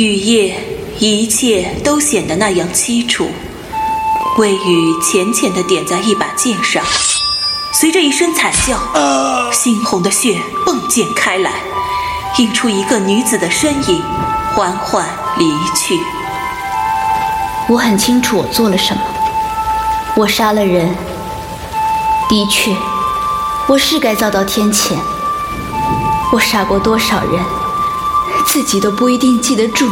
雨夜，一切都显得那样凄楚。微雨浅浅的点在一把剑上，随着一声惨叫，猩红的血迸溅开来，映出一个女子的身影，缓缓离去。我很清楚我做了什么，我杀了人。的确，我是该遭到天谴。我杀过多少人，自己都不一定记得住。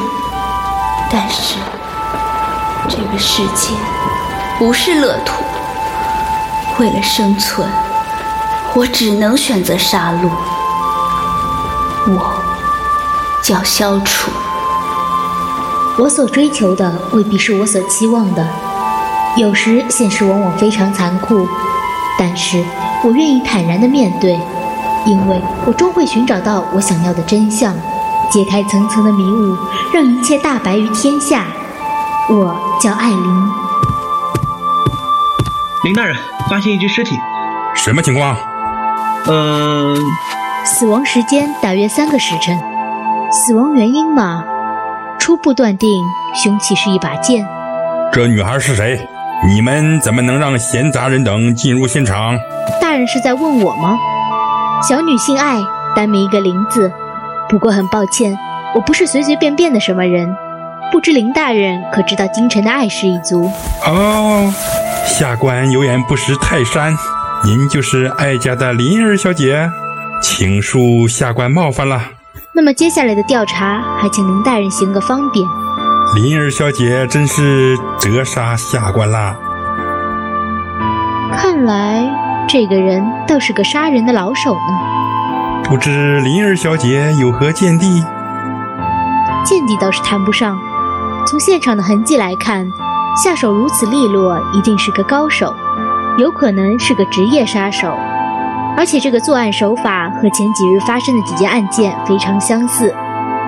但是，这个世界不是乐土。为了生存，我只能选择杀戮。我叫萧楚。我所追求的未必是我所期望的，有时现实往往非常残酷，但是我愿意坦然的面对，因为我终会寻找到我想要的真相，解开层层的迷雾，让一切大白于天下。我叫艾琳。林大人，发现一具尸体。什么情况？嗯，死亡时间大约三个时辰，死亡原因嘛？初步断定，凶器是一把剑。这女孩是谁？你们怎么能让闲杂人等进入现场？大人是在问我吗？小女姓艾，单名一个林字。不过很抱歉，我不是随随便便的什么人。不知林大人可知道京城的艾氏一族？哦，下官有眼不识泰山，您就是艾家的林儿小姐，请恕下官冒犯了。那么接下来的调查，还请林大人行个方便。林儿小姐真是折杀下官啦！看来这个人倒是个杀人的老手呢。不知林儿小姐有何见地？见地倒是谈不上，从现场的痕迹来看，下手如此利落，一定是个高手，有可能是个职业杀手。而且这个作案手法和前几日发生的几件案件非常相似，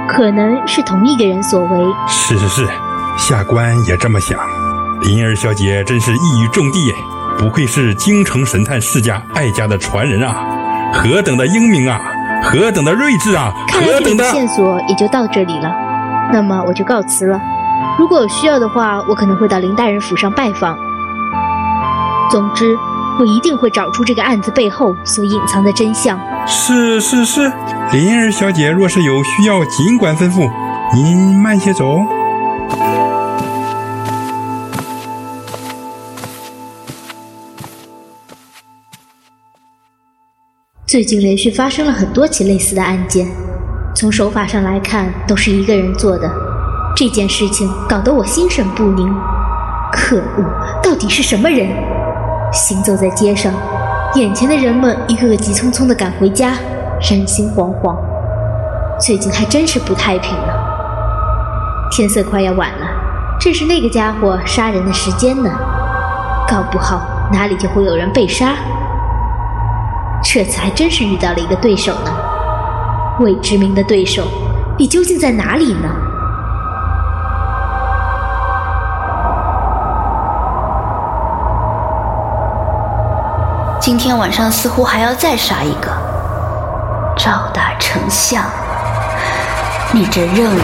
可能是同一个人所为。是是是，下官也这么想。林儿小姐真是一语中的，不愧是京城神探世家艾家的传人啊！何等的英明啊！何等的睿智啊！看来这里的线索也就到这里了。那么我就告辞了。如果有需要的话，我可能会到林大人府上拜访。总之。我一定会找出这个案子背后所隐藏的真相。是是是，林儿小姐若是有需要，尽管吩咐。您慢些走。最近连续发生了很多起类似的案件，从手法上来看，都是一个人做的。这件事情搞得我心神不宁。可恶，到底是什么人？行走在街上，眼前的人们一个个急匆匆地赶回家，人心惶惶。最近还真是不太平了。天色快要晚了，正是那个家伙杀人的时间呢。搞不好哪里就会有人被杀。这次还真是遇到了一个对手呢。未知名的对手，你究竟在哪里呢？今天晚上似乎还要再杀一个赵大丞相，你这任务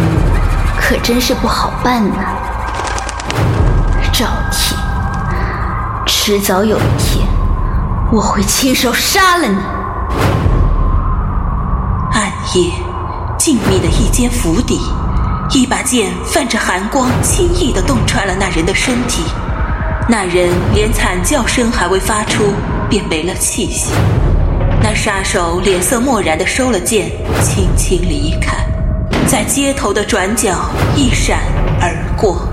可真是不好办呢。赵铁，迟早有一天我会亲手杀了你。暗夜，静谧的一间府邸，一把剑泛着寒光，轻易地洞穿了那人的身体。那人连惨叫声还未发出。便没了气息。那杀手脸色漠然地收了剑，轻轻离开，在街头的转角一闪而过。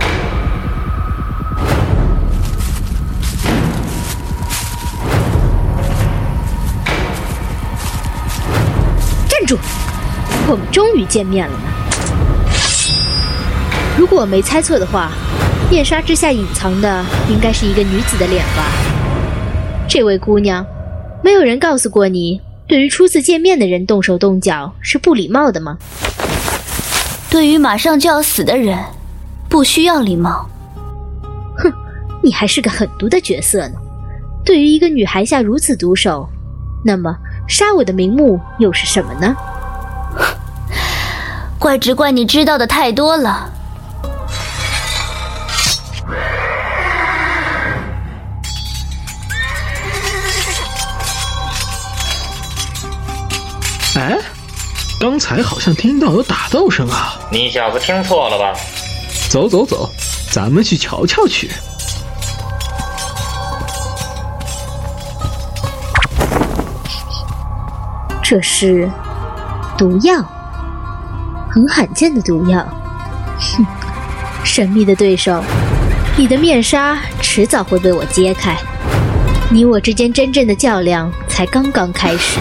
住！我们终于见面了呢。如果我没猜错的话，面纱之下隐藏的应该是一个女子的脸吧。这位姑娘，没有人告诉过你，对于初次见面的人动手动脚是不礼貌的吗？对于马上就要死的人，不需要礼貌。哼，你还是个狠毒的角色呢。对于一个女孩下如此毒手，那么杀我的名目又是什么呢？怪只怪你知道的太多了。哎，刚才好像听到有打斗声啊！你小子听错了吧？走走走，咱们去瞧瞧去。这是毒药，很罕见的毒药。哼，神秘的对手，你的面纱迟早会被我揭开。你我之间真正的较量才刚刚开始。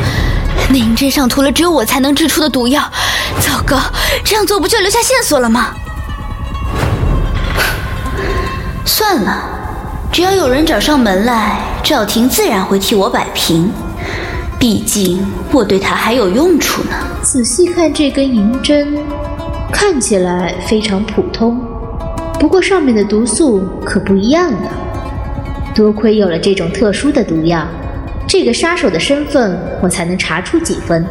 那银针上涂了只有我才能制出的毒药，糟糕！这样做不就留下线索了吗？算了，只要有人找上门来，赵婷自然会替我摆平。毕竟我对他还有用处呢。仔细看这根银针，看起来非常普通，不过上面的毒素可不一样呢。多亏有了这种特殊的毒药，这个杀手的身份我才能查出几分。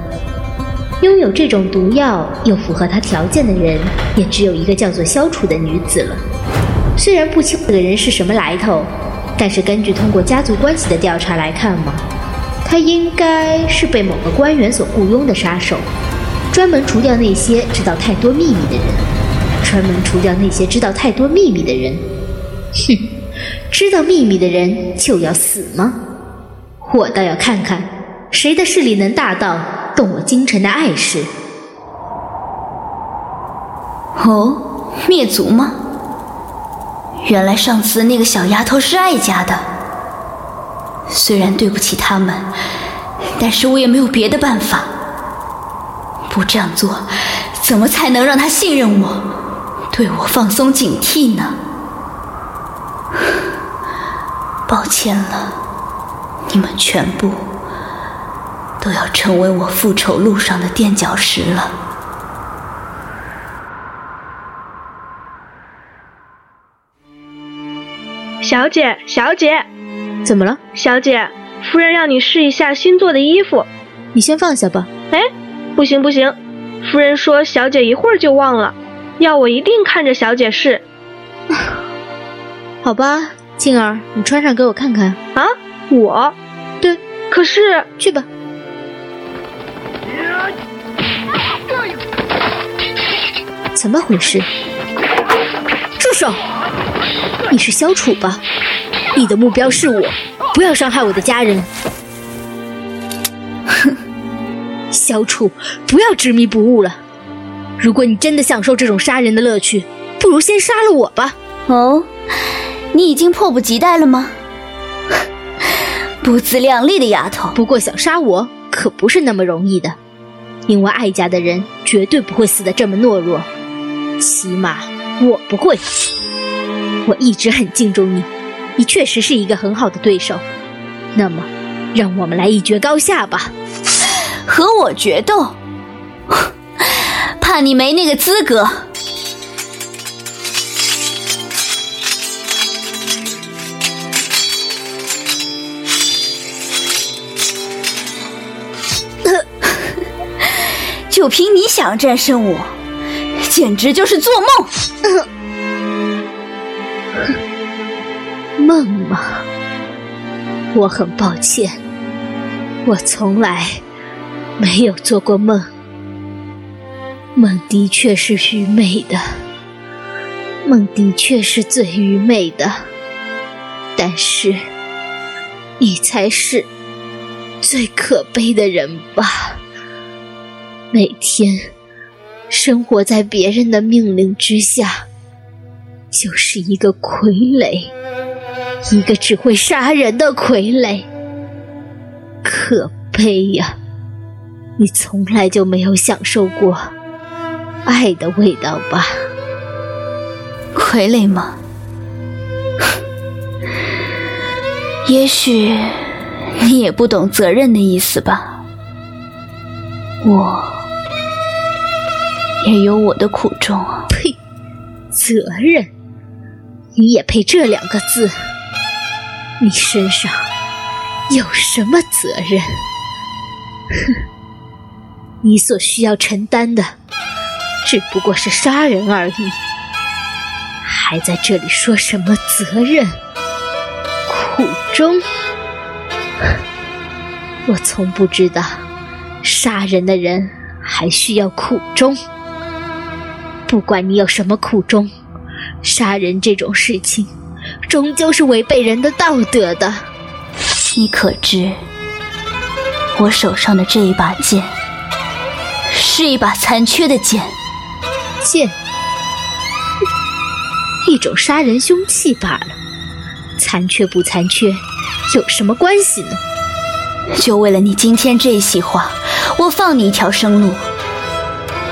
拥有这种毒药又符合他条件的人，也只有一个叫做萧楚的女子了。虽然不清楚这个人是什么来头，但是根据通过家族关系的调查来看嘛，他应该是被某个官员所雇佣的杀手，专门除掉那些知道太多秘密的人，专门除掉那些知道太多秘密的人。哼，知道秘密的人就要死吗？我倒要看看谁的势力能大到动我京城的爱事。哦，灭族吗？原来上次那个小丫头是艾家的。虽然对不起他们，但是我也没有别的办法。不这样做，怎么才能让他信任我，对我放松警惕呢？抱歉了，你们全部都要成为我复仇路上的垫脚石了。小姐，小姐，怎么了？小姐，夫人让你试一下新做的衣服。你先放下吧。哎，不行不行，夫人说小姐一会儿就忘了，要我一定看着小姐试。好吧，静儿，你穿上给我看看。啊，我？对，可是去吧。怎么回事？住手！你是萧楚吧？你的目标是我，不要伤害我的家人。哼，萧楚，不要执迷不悟了。如果你真的享受这种杀人的乐趣，不如先杀了我吧。哦，你已经迫不及待了吗？不自量力的丫头！不过想杀我可不是那么容易的，因为艾家的人绝对不会死的这么懦弱，起码我不会。我一直很敬重你，你确实是一个很好的对手。那么，让我们来一决高下吧！和我决斗？怕你没那个资格。就凭你想战胜我，简直就是做梦！梦吗？我很抱歉，我从来没有做过梦。梦的确是愚昧的，梦的确是最愚昧的。但是，你才是最可悲的人吧？每天生活在别人的命令之下，就是一个傀儡，一个只会杀人的傀儡。可悲呀！你从来就没有享受过爱的味道吧？傀儡吗？也许你也不懂责任的意思吧？我也有我的苦衷啊！呸！责任？你也配这两个字？你身上有什么责任？哼！你所需要承担的，只不过是杀人而已，还在这里说什么责任、苦衷？我从不知道，杀人的人还需要苦衷。不管你有什么苦衷，杀人这种事情，终究是违背人的道德的。你可知，我手上的这一把剑，是一把残缺的剑。剑，一种杀人凶器罢了。残缺不残缺，有什么关系呢？就为了你今天这一席话，我放你一条生路。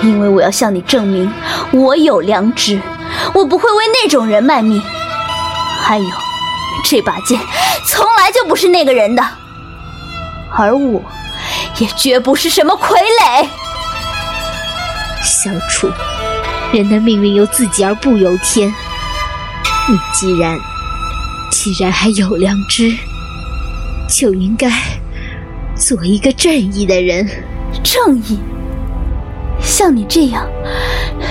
因为我要向你证明，我有良知，我不会为那种人卖命。还有，这把剑从来就不是那个人的，而我，也绝不是什么傀儡。小楚，人的命运由自己而不由天。你既然既然还有良知，就应该做一个正义的人。正义。像你这样，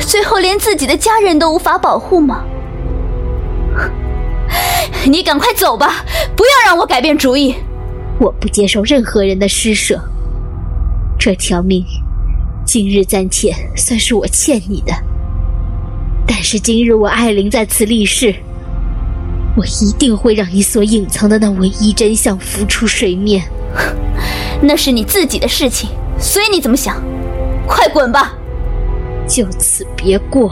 最后连自己的家人都无法保护吗？你赶快走吧，不要让我改变主意。我不接受任何人的施舍。这条命，今日暂且算是我欠你的。但是今日我艾琳在此立誓，我一定会让你所隐藏的那唯一真相浮出水面。那是你自己的事情，随你怎么想。快滚吧！就此别过。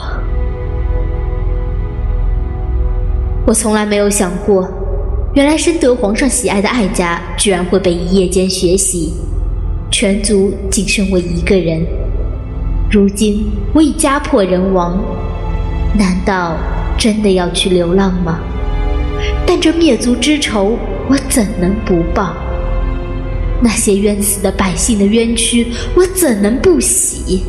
我从来没有想过，原来深得皇上喜爱的爱家，居然会被一夜间血洗，全族仅剩我一个人。如今我已家破人亡，难道真的要去流浪吗？但这灭族之仇，我怎能不报？那些冤死的百姓的冤屈，我怎能不喜？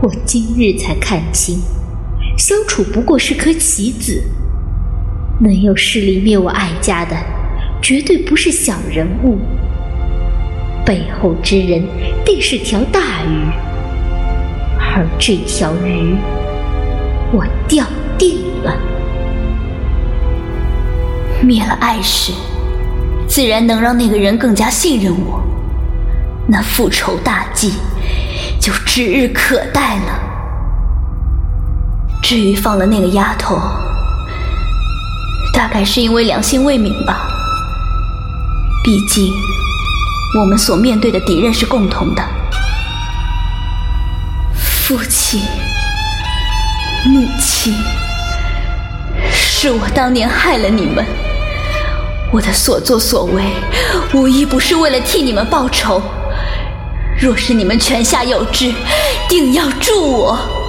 我今日才看清，相处不过是颗棋子，能有势力灭我艾家的，绝对不是小人物，背后之人定是条大鱼，而这条鱼，我钓定了。灭了艾氏。自然能让那个人更加信任我，那复仇大计就指日可待了。至于放了那个丫头，大概是因为良心未泯吧。毕竟我们所面对的敌人是共同的，父亲、母亲，是我当年害了你们。我的所作所为，无一不是为了替你们报仇。若是你们泉下有知，定要助我。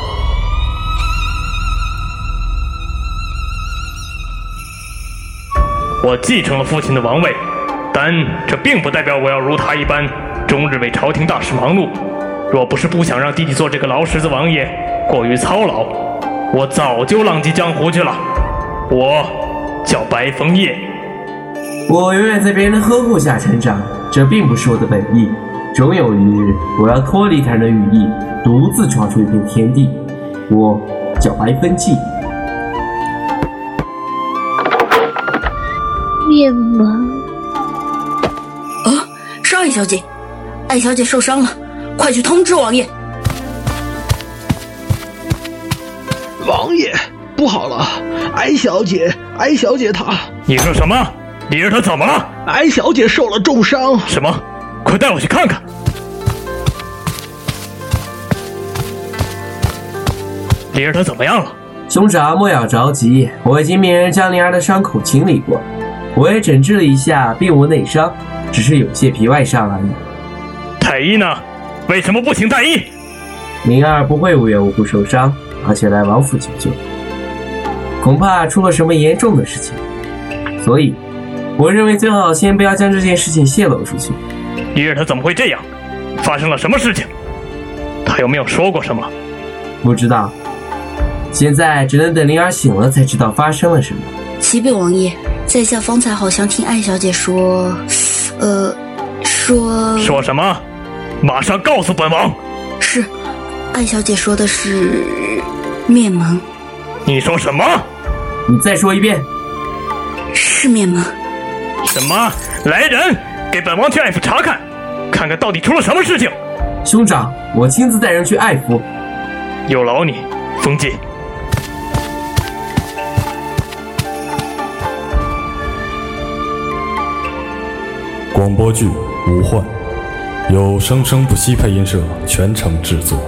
我继承了父亲的王位，但这并不代表我要如他一般，终日为朝廷大事忙碌。若不是不想让弟弟做这个劳什子王爷，过于操劳，我早就浪迹江湖去了。我叫白枫叶。我永远在别人的呵护下成长，这并不是我的本意。终有一日，我要脱离他人的羽翼，独自闯出一片天地。我叫白风记。面门。啊，是艾小姐，艾小姐受伤了，快去通知王爷。王爷，不好了，艾小姐，艾小姐她……你说什么？李儿她怎么了？艾小姐受了重伤。什么？快带我去看看。李儿她怎么样了？兄长莫要着急，我已经命人将灵儿的伤口清理过，我也诊治了一下，并无内伤，只是有些皮外伤而已。太医呢？为什么不请太医？灵儿不会无缘无故受伤，而且来王府求救，恐怕出了什么严重的事情，所以。我认为最好先不要将这件事情泄露出去。李儿他怎么会这样？发生了什么事情？他有没有说过什么？不知道。现在只能等灵儿醒了才知道发生了什么。启禀王爷，在下方才好像听艾小姐说，呃，说说什么？马上告诉本王。是，艾小姐说的是面盟。你说什么？你再说一遍。是面盟。什么？来人，给本王去艾府查看，看看到底出了什么事情。兄长，我亲自带人去艾府。有劳你，风纪。广播剧《无患》由生生不息配音社全程制作。